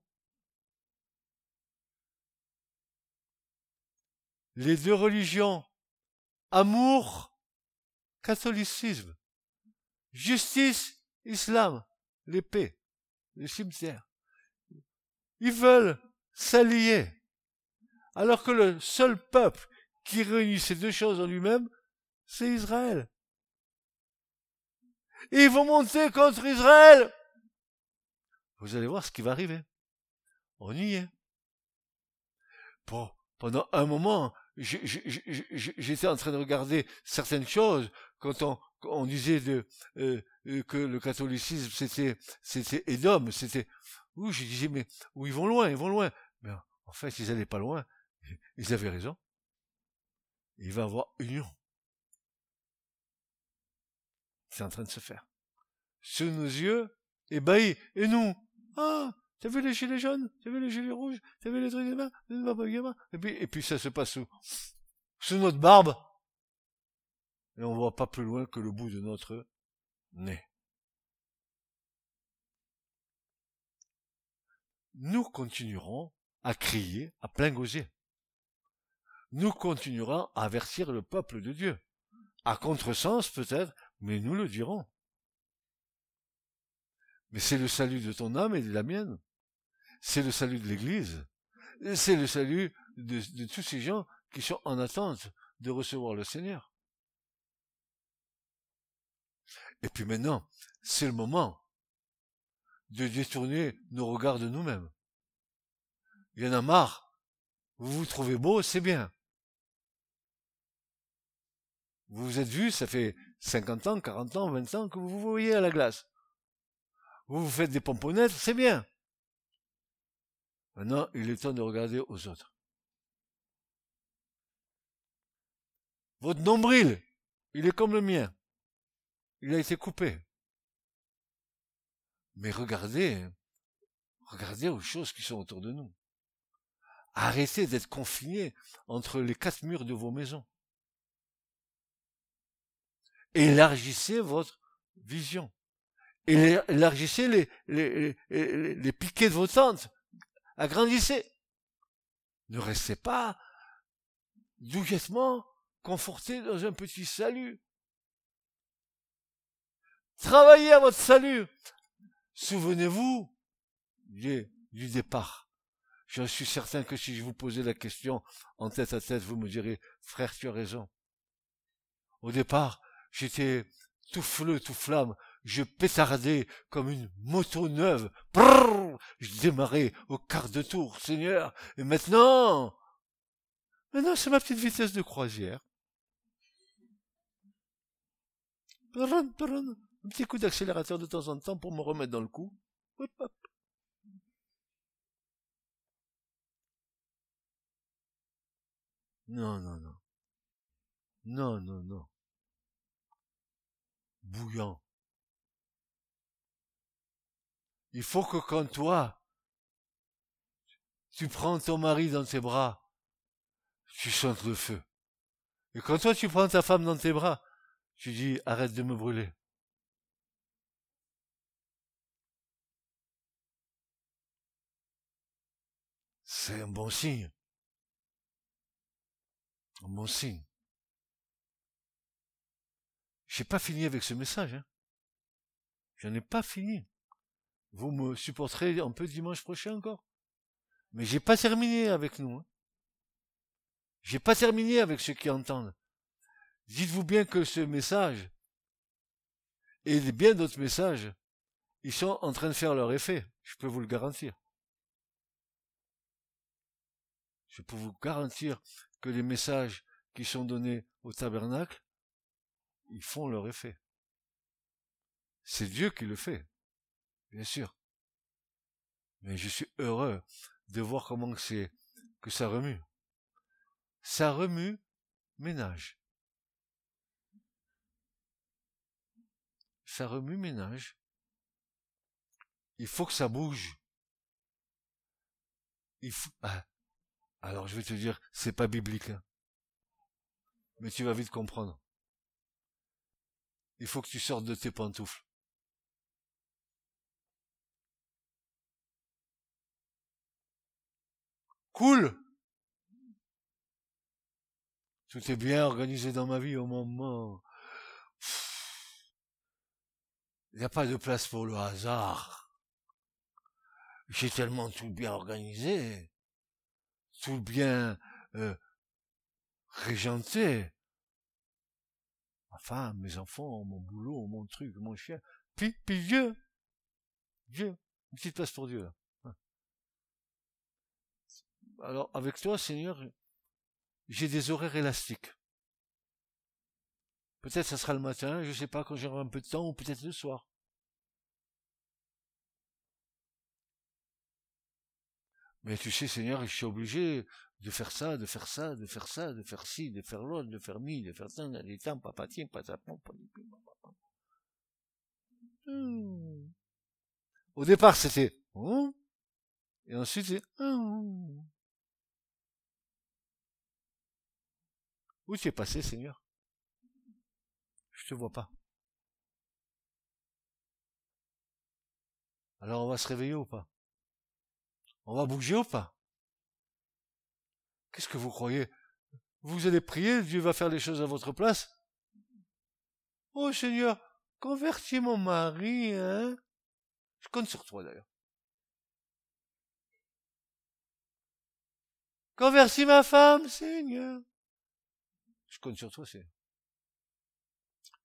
Les deux religions, amour, catholicisme, justice, islam, l'épée, le cimetière. Ils veulent s'allier. Alors que le seul peuple qui réunit ces deux choses en lui-même, c'est Israël. ils vont monter contre Israël. Vous allez voir ce qui va arriver. On y est. Pendant un moment, j'étais en train de regarder certaines choses quand on, disait euh, euh, que le catholicisme c'était c'était Édom, c'était où je disais mais où ils vont loin, ils vont loin. Mais en fait, ils allaient pas loin. Ils avaient raison. Il va y avoir union. C'est en train de se faire. Sous nos yeux, ébahis. Et nous, ah, t'as vu les gilets jaunes? T'as vu les gilets rouges? T'as vu les trucs des mains Et puis, et puis ça se passe sous, sous notre barbe. Et on voit pas plus loin que le bout de notre nez. Nous continuerons à crier à plein gosier. Nous continuerons à avertir le peuple de Dieu. À contresens peut-être, mais nous le dirons. Mais c'est le salut de ton âme et de la mienne. C'est le salut de l'Église. C'est le salut de, tous ces gens qui sont en attente de recevoir le Seigneur. Et puis maintenant, c'est le moment de détourner nos regards de nous-mêmes. Il y en a marre. Vous vous trouvez beau, c'est bien. Vous vous êtes vu, ça fait 50 ans, 40 ans, 20 ans que vous vous voyez à la glace. Vous vous faites des pomponnettes, c'est bien. Maintenant, il est temps de regarder aux autres. Votre nombril, il est comme le mien. Il a été coupé. Mais regardez, regardez aux choses qui sont autour de nous. Arrêtez d'être confinés entre les quatre murs de vos maisons. Élargissez votre vision. Élargissez les, piquets de vos tentes. Agrandissez. Ne restez pas douillettement confortés dans un petit salut. Travaillez à votre salut. Souvenez-vous du, du départ. Je suis certain que si je vous posais la question en tête à tête, vous me direz, frère, tu as raison. Au départ, J'étais tout fleu, tout flamme. Je pétardais comme une moto neuve. je démarrais au quart de tour, Seigneur. Et maintenant, maintenant c'est ma petite vitesse de croisière. Un petit coup d'accélérateur de temps en temps pour me remettre dans le coup. Non, non, non. Non, non, non bouillant. Il faut que quand toi, tu prends ton mari dans tes bras, tu sentes le feu. Et quand toi tu prends ta femme dans tes bras, tu dis arrête de me brûler. C'est un bon signe. Un bon signe. J'ai pas fini avec ce message. Hein. J'en ai pas fini. Vous me supporterez un peu dimanche prochain encore? Mais j'ai pas terminé avec nous. Hein. J'ai pas terminé avec ceux qui entendent. Dites-vous bien que ce message et bien d'autres messages, ils sont en train de faire leur effet. Je peux vous le garantir. Je peux vous garantir que les messages qui sont donnés au tabernacle ils font leur effet. C'est Dieu qui le fait, bien sûr. Mais je suis heureux de voir comment que ça remue. Ça remue ménage. Ça remue ménage. Il faut que ça bouge. Ah. Alors je vais te dire, c'est pas biblique. Hein. Mais tu vas vite comprendre. Il faut que tu sortes de tes pantoufles. Cool. Tout est bien organisé dans ma vie au moment. Il n'y a pas de place pour le hasard. J'ai tellement tout bien organisé, tout bien euh, régenté. Ma femme, mes enfants, mon boulot, mon truc, mon chien. Puis, puis Dieu. Dieu. Une petite place pour Dieu. Alors, avec toi, Seigneur, j'ai des horaires élastiques. Peut-être ça sera le matin, je sais pas quand j'aurai un peu de temps, ou peut-être le soir. Mais tu sais, Seigneur, je suis obligé de faire ça, de faire ça, de faire ça, de faire ci, de faire l'autre, de faire mi, de faire ça, des temps, papati, patapon, hmm. Au départ, c'était, oh, et ensuite, c'est, Où tu es passé, Seigneur? Je te vois pas. Alors on va se réveiller ou pas? On va bouger ou pas? Qu'est-ce que vous croyez? Vous allez prier, Dieu va faire les choses à votre place? Oh Seigneur, convertis mon mari, hein? Je compte sur toi d'ailleurs. Convertis ma femme, Seigneur. Je compte sur toi, c'est.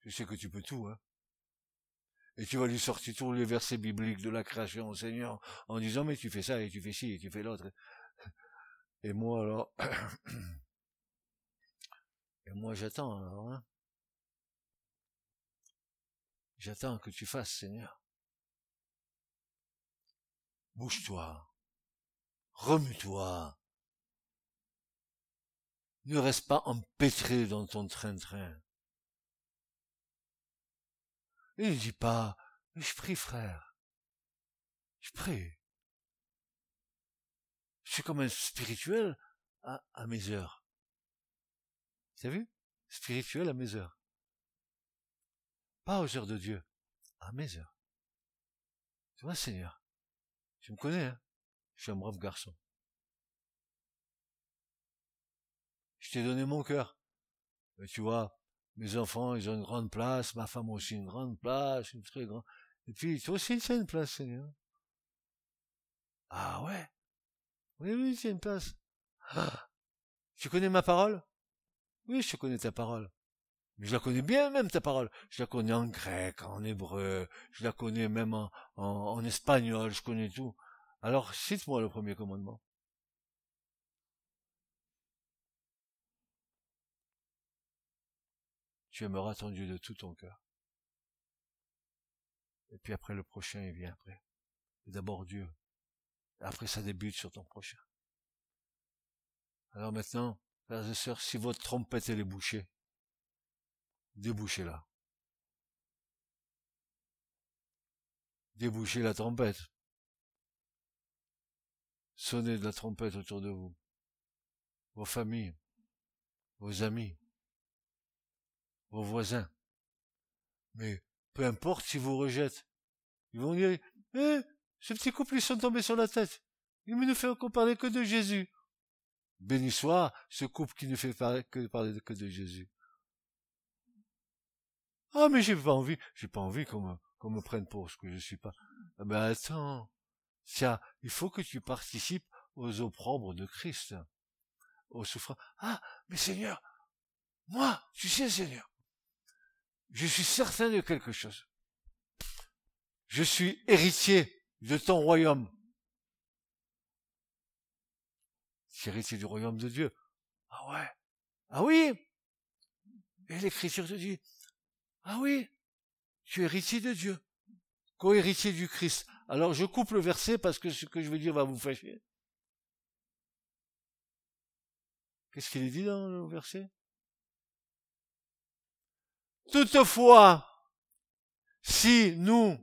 Je sais que tu peux tout, hein. Et tu vas lui sortir tous les versets bibliques de la création au Seigneur en disant mais tu fais ça et tu fais ci et tu fais l'autre. Et moi alors. Et moi j'attends alors, hein. J'attends que tu fasses, Seigneur. Bouge-toi. Remue-toi. Ne reste pas empêtré dans ton train-train. Et ne dis pas, je prie frère. Je prie. Je suis comme un spirituel à, à mes heures. Tu as vu? Spirituel à mes heures. Pas aux heures de Dieu, à mes heures. Tu vois, Seigneur, tu me connais, hein? Je suis un brave garçon. Je t'ai donné mon cœur. Mais tu vois, mes enfants, ils ont une grande place, ma femme aussi une grande place, une très grande. Et puis, toi aussi, c'est une place, Seigneur. Ah ouais? Oui, oui, c'est une place. Ah. Tu connais ma parole? Oui, je connais ta parole. Mais je la connais bien même ta parole. Je la connais en grec, en hébreu, je la connais même en, espagnol, je connais tout. Alors, cite-moi le premier commandement. Tu aimeras ton Dieu de tout ton cœur. Et puis après le prochain, il vient après. D'abord Dieu. après, ça débute sur ton prochain. Alors maintenant, frères et sœurs, si votre trompette est bouchée, débouchez-la. Débouchez la trompette. Sonnez de la trompette autour de vous. Vos familles, vos amis, vos voisins. Mais peu importe s'ils vous rejettent. Ils vont dire, eh, ces petits couples, ils sont tombés sur la tête. Ils ne fait encore parler que de Jésus. Béni soit ce couple qui ne fait parler que parler que de Jésus. Ah, mais j'ai pas envie, j'ai pas envie qu'on me, qu'on me prenne pour ce que je suis pas. Ah ben attends. Tiens, il faut que tu participes aux opprobres de Christ. Aux souffrances. Ah, mais Seigneur, moi, tu sais, Seigneur, je suis certain de quelque chose. Je suis héritier de ton royaume. C'est héritier du royaume de Dieu. Ah ouais. Ah oui. Et l'écriture te dit, ah oui, tu es héritier de Dieu. Co-héritier du Christ. Alors je coupe le verset parce que ce que je veux dire va vous fâcher. Qu'est-ce qu'il est dit dans le verset? Toutefois, si nous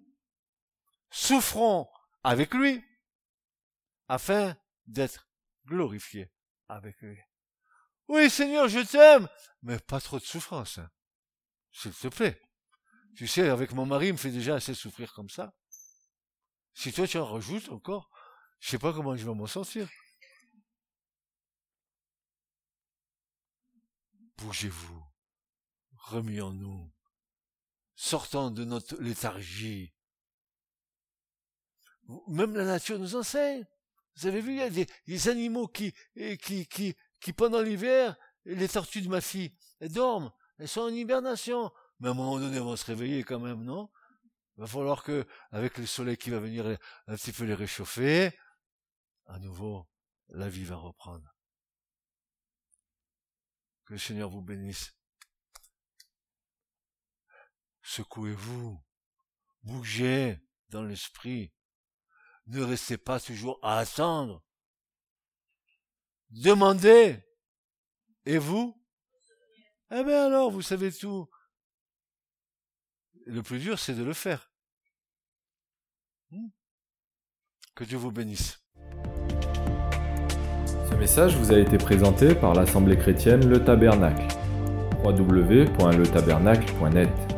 souffrons avec lui, afin d'être glorifiés avec lui. Oui, Seigneur, je t'aime, mais pas trop de souffrance. Hein. S'il te plaît. Tu sais, avec mon mari, il me fait déjà assez souffrir comme ça. Si toi tu en rajoutes encore, je sais pas comment je vais m'en sortir. Bougez-vous. Remuons-nous. Sortons de notre léthargie. Même la nature nous enseigne. Vous avez vu, il y a des, animaux qui, qui, pendant l'hiver, les tortues de ma fille, elles dorment, elles sont en hibernation. Mais à un moment donné, elles vont se réveiller quand même, non? Il va falloir que, avec le soleil qui va venir un petit peu les réchauffer, à nouveau, la vie va reprendre. Que le Seigneur vous bénisse. Secouez-vous, bougez dans l'esprit. Ne restez pas toujours à attendre. Demandez. Et vous? Eh bien alors, vous savez tout. Le plus dur, c'est de le faire. Hmm? Que Dieu vous bénisse. Ce message vous a été présenté par l'Assemblée chrétienne Le Tabernacle. www.letabernacle.net